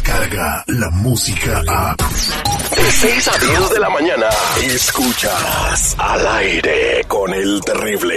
llega la música a... De 6 a 10 de la mañana, escuchas al aire con el terrible.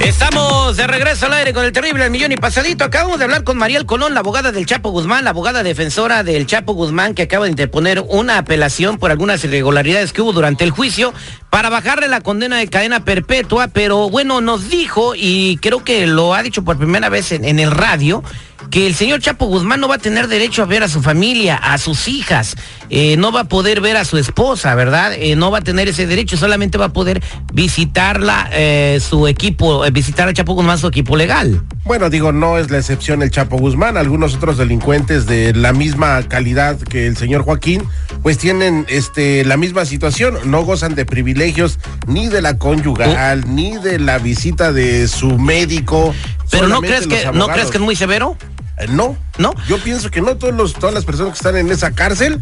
Estamos de regreso al aire con el terrible millón y pasadito. Acabamos de hablar con Mariel Colón, la abogada del Chapo Guzmán, la abogada defensora del Chapo Guzmán, que acaba de interponer una apelación por algunas irregularidades que hubo durante el juicio para bajarle la condena de cadena perpetua. Pero bueno, nos dijo, y creo que lo ha dicho por primera vez en, el radio, que el señor Chapo Guzmán no va a tener derecho a ver a su familia, a sus hijas, eh, no va a poder ver a su esposa, ¿verdad? Eh, no va a tener ese derecho, solamente va a poder visitarla, eh, su equipo, visitar a Chapo Guzmán, su equipo legal. Bueno, digo, no es la excepción el Chapo Guzmán, algunos otros delincuentes de la misma calidad que el señor Joaquín, pues tienen este la misma situación, no gozan de privilegios ni de la conyugal, ni de la visita de su médico. Pero no crees que no crees que es muy severo? Eh, no, no. Yo pienso que no todos los, todas las personas que están en esa cárcel,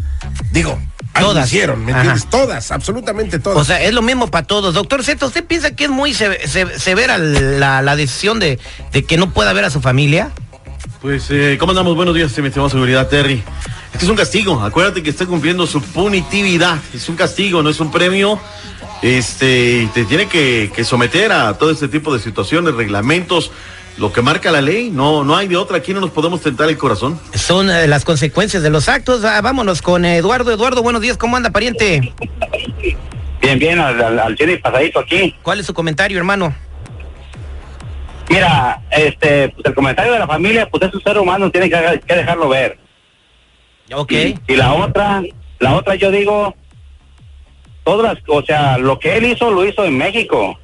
digo, todas hicieron, ¿me entiendes? Todas, absolutamente todas. O sea, es lo mismo para todos. Doctor Zeto, ¿usted piensa que es muy severa la, decisión de, de, que no pueda ver a su familia? Pues, eh, ¿cómo andamos? Buenos días, mi estimado seguridad, Terry. Este es un castigo. Acuérdate que está cumpliendo su punitividad. Es un castigo, no es un premio. Este, te tiene que, que someter a todo este tipo de situaciones, reglamentos lo que marca la ley, no, no hay de otra, aquí no nos podemos tentar el corazón. Son eh, las consecuencias de los actos. Ah, vámonos con Eduardo. Eduardo, buenos días, ¿cómo anda, pariente? Bien, bien, al, al, pasadito aquí. ¿Cuál es su comentario, hermano? Mira, este, pues el comentario de la familia, pues es un ser humano, tiene que, que dejarlo ver. Ok. Y, la otra, la otra yo digo, todas o sea, lo que él hizo, lo hizo en México.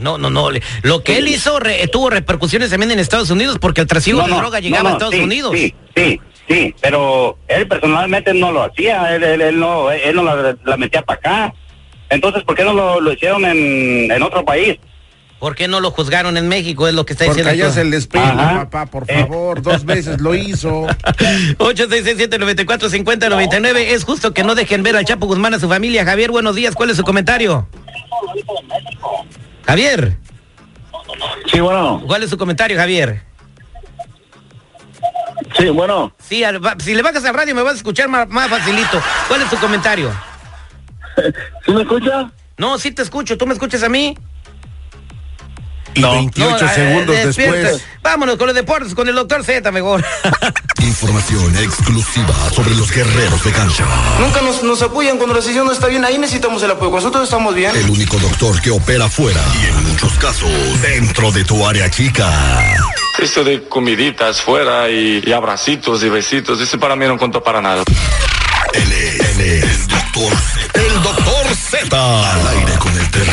No, no, no. Lo que él hizo tuvo repercusiones también en Estados Unidos porque el trasiego de droga llegaba a Estados Unidos. Sí, sí, sí, pero él personalmente no lo hacía, él, él, no, él no la, metía para acá. Entonces, ¿por qué no lo, hicieron en, en, otro país? ¿Por qué no lo juzgaron en México? Es lo que está Porque diciendo. allá se les pega, papá, por eh. favor. Dos veces lo hizo. 866-794-5099. Es justo que no dejen ver al Chapo Guzmán a su familia. Javier, buenos días. ¿Cuál es su comentario? Javier. Sí, bueno. ¿Cuál es su comentario, Javier? Sí, bueno. Sí, si le bajas al radio me vas a escuchar más, facilito. ¿Cuál es su comentario? ¿Sí me escucha? No, sí te escucho. ¿Tú me escuchas a mí? Y 28 segundos después. Vámonos con los deportes, con el doctor Z mejor. Información exclusiva sobre los guerreros de cancha. Nunca nos, nos apoyan cuando la sesión no está bien. Ahí necesitamos el apoyo. Nosotros estamos bien. El único doctor que opera fuera y en muchos casos dentro de tu área chica. Eso de comiditas fuera y, abracitos y besitos, eso para mí no cuenta para nada. Él es, el doctor Z. El doctor Z. Al aire con el terreno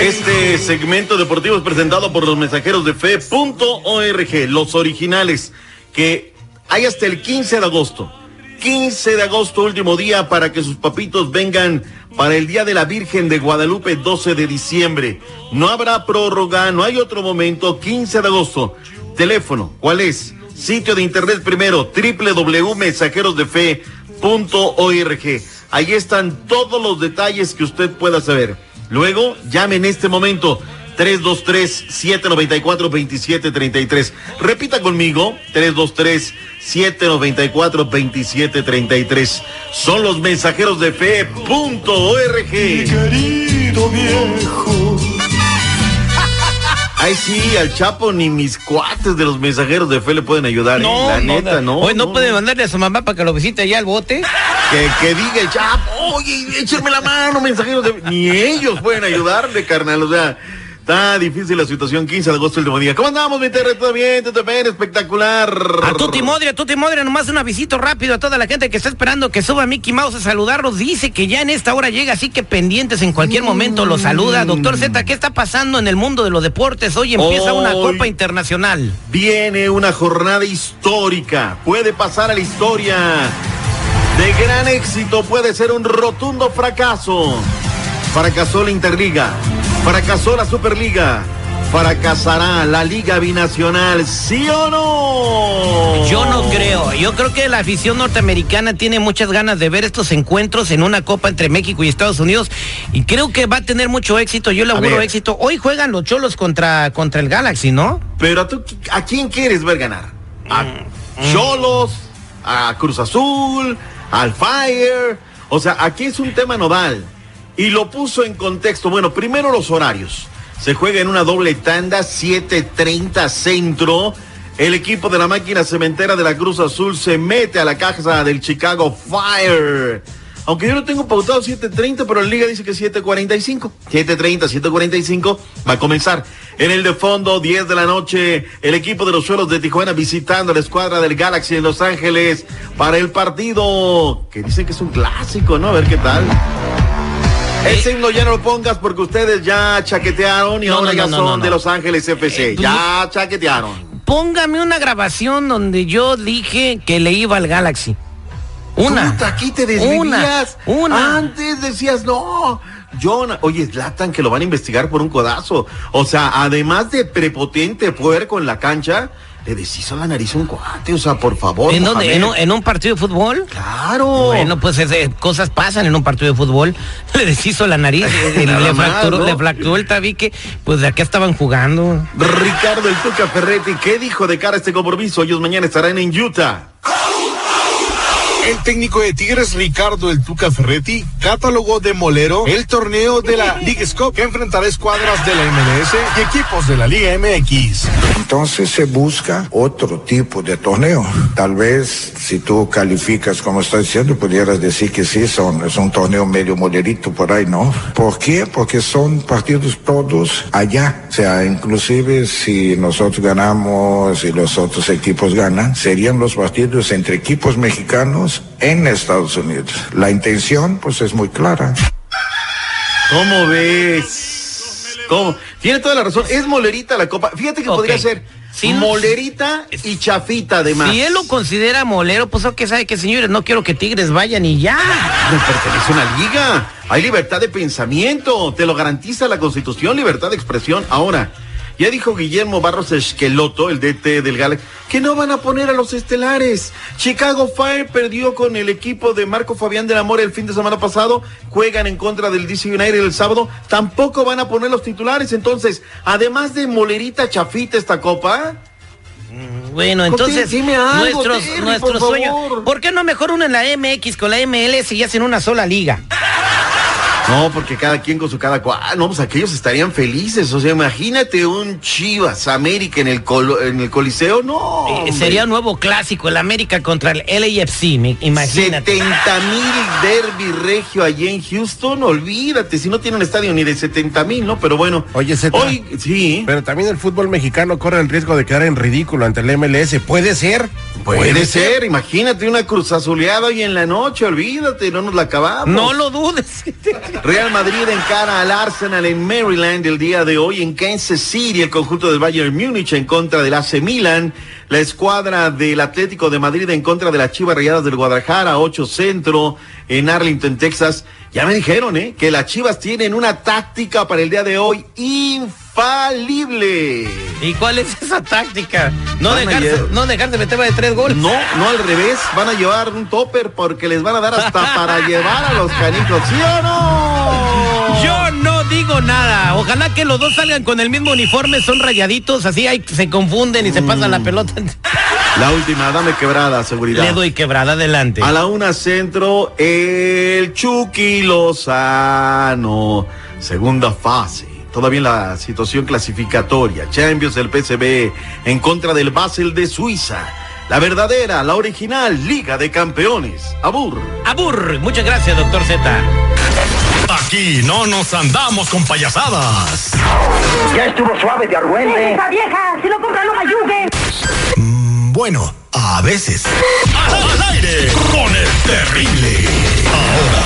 Este segmento deportivo es presentado por los mensajeros de fe.org, los originales, que hay hasta el 15 de agosto. 15 de agosto, último día, para que sus papitos vengan para el Día de la Virgen de Guadalupe, 12 de diciembre. No habrá prórroga, no hay otro momento, 15 de agosto. Teléfono, ¿cuál es? Sitio de internet primero, www.mensajerosdefe.org. Ahí están todos los detalles que usted pueda saber. Luego, llame en este momento 323-794-2733. Repita conmigo, 323-794-2733. Son los mensajeros de fe.org. Querido viejo Ay, sí, al Chapo ni mis cuates de los mensajeros de fe le pueden ayudar. ¿eh? No, la neta, no. Hoy no, puede mandarle a su mamá para que lo visite allá al bote. Que, que diga el Chapo, oye, échenme la mano, mensajeros de Ni ellos pueden ayudarle, carnal. O sea, Está difícil la situación, 15 de agosto, el último día. ¿Cómo andamos, mi terre? ¿Todo bien? ¿Todo bien? Espectacular. A Tuti Modria, a Tuti Modria, nomás un avisito rápido a toda la gente que está esperando que suba Mickey Mouse a saludarlos. Dice que ya en esta hora llega, así que pendientes en cualquier momento lo saluda. Mm. Doctor Z, ¿qué está pasando en el mundo de los deportes? Hoy empieza una Copa Internacional. Viene una jornada histórica. Puede pasar a la historia. De gran éxito puede ser un rotundo fracaso. Fracasó la Interliga Fracasó la Superliga. fracasará la Liga Binacional, ¿sí o no? Yo no creo. Yo creo que la afición norteamericana tiene muchas ganas de ver estos encuentros en una copa entre México y Estados Unidos y creo que va a tener mucho éxito. Yo le auguro éxito. Hoy juegan los Cholos contra, contra el Galaxy, ¿no? Pero tú, ¿a quién quieres ver ganar? ¿A Mm, Cholos? ¿A Cruz Azul? ¿Al Fire? O sea, aquí es un tema nodal. Y lo puso en contexto. Bueno, primero los horarios. Se juega en una doble tanda, 7.30 centro. El equipo de la máquina cementera de la Cruz Azul se mete a la caja del Chicago Fire. Aunque yo lo tengo pautado 7.30, pero la liga dice que 7.45. 7.30, 7.45 va a comenzar. En el de fondo, 10 de la noche, el equipo de los suelos de Tijuana visitando la escuadra del Galaxy en Los Ángeles para el partido que dicen que es un clásico, ¿no? A ver qué tal. Ese himno ya no lo pongas porque ustedes ya chaquetearon y No, ahora no, ya no, son de Los Ángeles FC. Eh, ya chaquetearon. Póngame una grabación donde yo dije que le iba al Galaxy. Una. Puta, aquí te desvivías. Una. Una. Antes decías, no. John, oye, Zlatan que lo van a investigar por un codazo. O sea, además de prepotente puerco en la cancha, le deshizo la nariz a un cuate. O sea, por favor. ¿En, dónde? ¿En, un, en un partido de fútbol? Claro. Bueno, pues ese- cosas pasan en un partido de fútbol. Le deshizo la nariz, le, más, fracturó, ¿no? le fracturó el tabique. Pues de acá estaban jugando. Ricardo el Tuca Ferretti, ¿qué dijo de cara a este compromiso? Ellos mañana estarán en Utah. El técnico de Tigres, Ricardo El Tuca Ferretti, catalogó de molero el torneo de la League Cup que enfrentará escuadras de la MLS y equipos de la Liga MX. Entonces se busca otro tipo de torneo. Tal vez si tú calificas como estoy diciendo, pudieras decir que sí, son, es un torneo medio molerito por ahí, ¿no? ¿Por qué? Porque son partidos todos allá. O sea, inclusive si nosotros ganamos y los otros equipos ganan, serían los partidos entre equipos mexicanos en Estados Unidos. La intención, pues es muy clara. ¿Cómo ves? ¿Cómo? Tiene toda la razón. Es molerita la copa. Fíjate que podría ser Sí, no- molerita y chafita además. Si él lo considera molero, pues que sabe que señores, no quiero que Tigres vayan y ya. No pertenece a una liga. Hay libertad de pensamiento. Te lo garantiza la Constitución, libertad de expresión. Ahora, ya dijo Guillermo Barros Esqueloto, el DT del Galaxy, que no van a poner a los estelares. Chicago Fire perdió con el equipo de Marco Fabián del Amor el fin de semana pasado. Juegan en contra del DC United el sábado. Tampoco van a poner los titulares. Entonces, además de molerita chafita esta copa. Bueno, entonces dime algo, nuestros, Terry, nuestros por sueños. ¿Por qué no mejor uno en la MX con la MLS y hacen una sola liga? No, porque cada quien con su cada cual. No, pues aquellos estarían felices. O sea, imagínate un Chivas América en el, colo- en el Coliseo. No. Eh, sería un nuevo clásico, el América contra el LAFC, me- imagínate. 70 mil derby regio allí en Houston. Olvídate, si no tiene un estadio ni de 70 mil, ¿no? Pero bueno. Oye, Zeta, Hoy, sí. Pero también el fútbol mexicano corre el riesgo de quedar en ridículo ante el MLS. ¿Puede ser? Puede ser, imagínate una cruz azuleada hoy en la noche, olvídate, no nos la acabamos. No lo dudes. Real Madrid encara al Arsenal en Maryland el día de hoy en Kansas City, el conjunto del Bayern Múnich en contra del AC Milan, la escuadra del Atlético de Madrid en contra de las Chivas Rayadas del Guadalajara, 8 Centro en Arlington, Texas. Ya me dijeron, ¿eh? Que las Chivas tienen una táctica para el día de hoy infalible. ¿Y cuál es esa táctica? No Van dejarse, llevar- no dejarse meter de tres goles. No, no al revés, van a llevar un topper porque les van a dar hasta para llevar a los canicos, ¿sí o no? Yo no digo nada. Ojalá que los dos salgan con el mismo uniforme, son rayaditos, así hay, se confunden y se pasan la pelota. La última, dame quebrada, seguridad. Le doy quebrada adelante. A la una centro, el Chucky Lozano. Segunda fase. Todavía en la situación clasificatoria. Champions del PCB en contra del Basel de Suiza. La verdadera, la original Liga de Campeones. Abur. Abur, muchas gracias, doctor Z. Aquí no nos andamos con payasadas. Ya estuvo suave de argüente. ¡Esa vieja! ¡Si lo compra, no me ayude! Mm, Bueno, a veces. Al aire con el terrible. Ahora